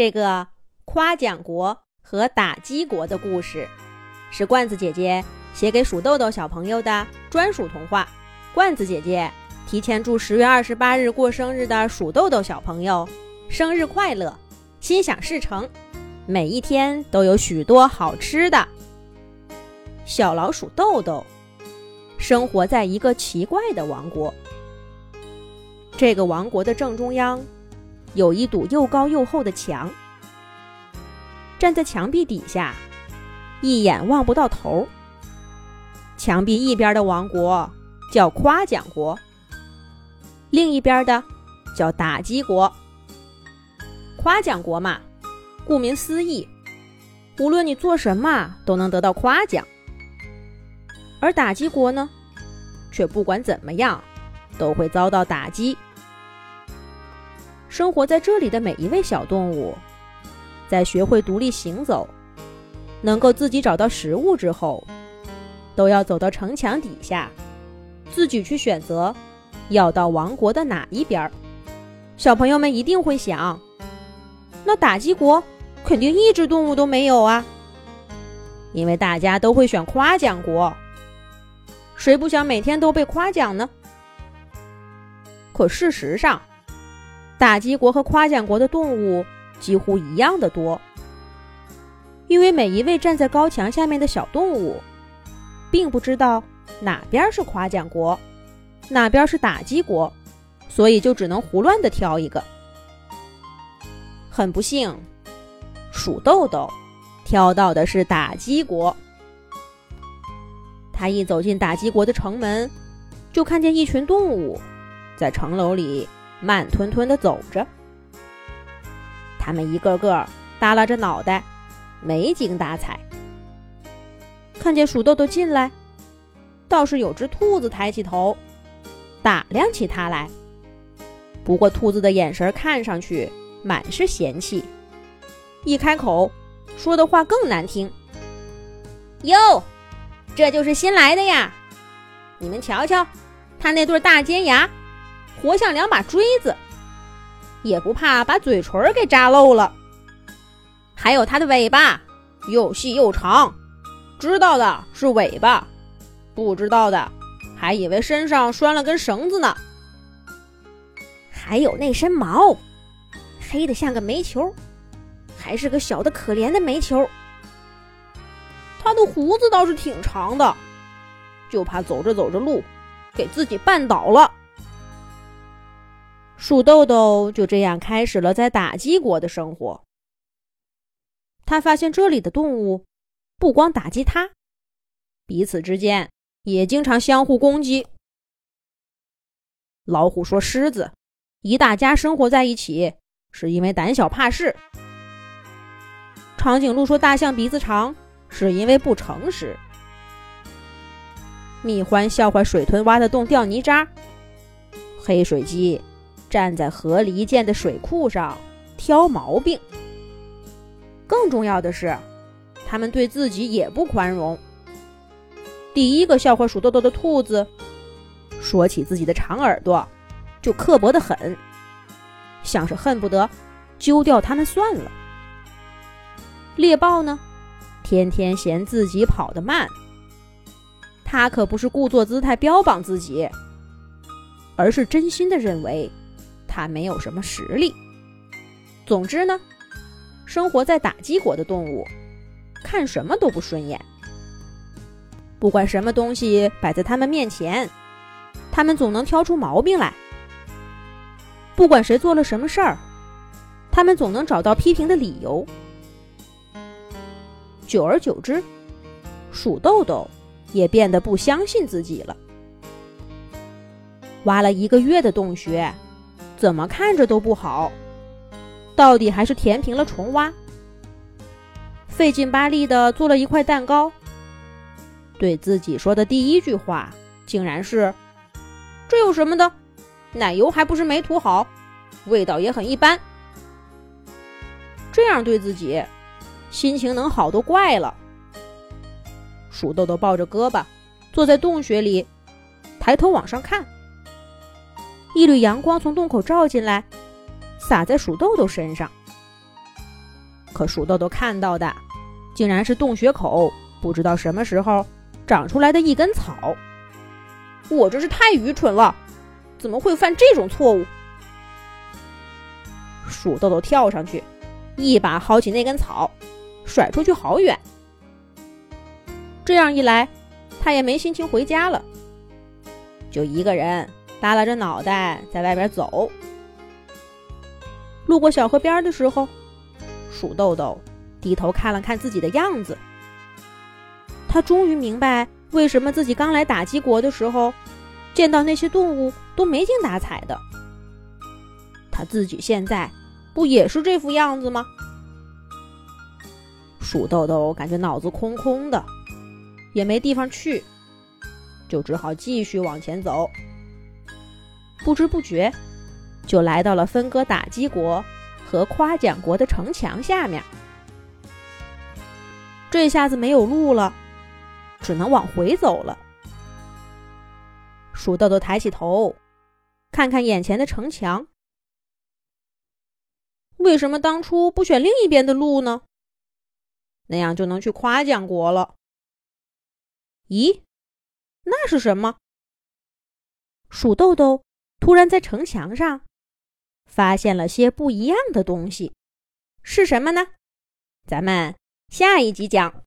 这个夸奖国和打击国的故事，是罐子姐姐写给鼠豆豆小朋友的专属童话。罐子姐姐提前祝十月二十八日过生日的鼠豆豆小朋友生日快乐，心想事成，每一天都有许多好吃的。小老鼠豆豆生活在一个奇怪的王国，这个王国的正中央。有一堵又高又厚的墙，站在墙壁底下，一眼望不到头。墙壁一边的王国叫夸奖国，另一边的叫打击国。夸奖国嘛，顾名思义，无论你做什么都能得到夸奖；而打击国呢，却不管怎么样都会遭到打击。生活在这里的每一位小动物，在学会独立行走、能够自己找到食物之后，都要走到城墙底下，自己去选择要到王国的哪一边。小朋友们一定会想：那打击国肯定一只动物都没有啊！因为大家都会选夸奖国，谁不想每天都被夸奖呢？可事实上，打击国和夸奖国的动物几乎一样的多，因为每一位站在高墙下面的小动物，并不知道哪边是夸奖国，哪边是打击国，所以就只能胡乱的挑一个。很不幸，鼠豆豆挑到的是打击国。他一走进打击国的城门，就看见一群动物在城楼里。慢吞吞地走着，他们一个个耷拉着脑袋，没精打采。看见鼠豆豆进来，倒是有只兔子抬起头，打量起他来。不过兔子的眼神看上去满是嫌弃，一开口说的话更难听。哟，这就是新来的呀！你们瞧瞧，他那对大尖牙。活像两把锥子，也不怕把嘴唇给扎漏了。还有它的尾巴，又细又长，知道的是尾巴，不知道的还以为身上拴了根绳子呢。还有那身毛，黑的像个煤球，还是个小的可怜的煤球。它的胡子倒是挺长的，就怕走着走着路，给自己绊倒了。鼠豆豆就这样开始了在打击国的生活。他发现这里的动物不光打击他，彼此之间也经常相互攻击。老虎说：“狮子一大家生活在一起是因为胆小怕事。”长颈鹿说：“大象鼻子长是因为不诚实。”蜜獾笑话水豚挖的洞掉泥渣。黑水鸡。站在河狸建的水库上挑毛病。更重要的是，他们对自己也不宽容。第一个笑话鼠豆豆的兔子，说起自己的长耳朵，就刻薄的很，像是恨不得揪掉它们算了。猎豹呢，天天嫌自己跑得慢，他可不是故作姿态标榜自己，而是真心的认为。它没有什么实力。总之呢，生活在打击国的动物，看什么都不顺眼。不管什么东西摆在他们面前，他们总能挑出毛病来。不管谁做了什么事儿，他们总能找到批评的理由。久而久之，鼠豆豆也变得不相信自己了。挖了一个月的洞穴。怎么看着都不好，到底还是填平了重挖，费劲巴力的做了一块蛋糕。对自己说的第一句话，竟然是：“这有什么的？奶油还不是没涂好，味道也很一般。”这样对自己，心情能好都怪了。鼠豆豆抱着胳膊，坐在洞穴里，抬头往上看。一缕阳光从洞口照进来，洒在鼠豆豆身上。可鼠豆豆看到的，竟然是洞穴口不知道什么时候长出来的一根草。我真是太愚蠢了，怎么会犯这种错误？鼠豆豆跳上去，一把薅起那根草，甩出去好远。这样一来，他也没心情回家了，就一个人耷拉着脑袋在外边走。路过小河边的时候，鼠豆豆低头看了看自己的样子，他终于明白为什么自己刚来打击国的时候，见到那些动物都没精打采的。他自己现在。不也是这副样子吗？鼠豆豆感觉脑子空空的，也没地方去，就只好继续往前走。不知不觉，就来到了分割打击国和夸奖国的城墙下面。这下子没有路了，只能往回走了。鼠豆豆抬起头，看看眼前的城墙。为什么当初不选另一边的路呢？那样就能去夸奖国了。咦，那是什么？鼠豆豆突然在城墙上发现了些不一样的东西，是什么呢？咱们下一集讲。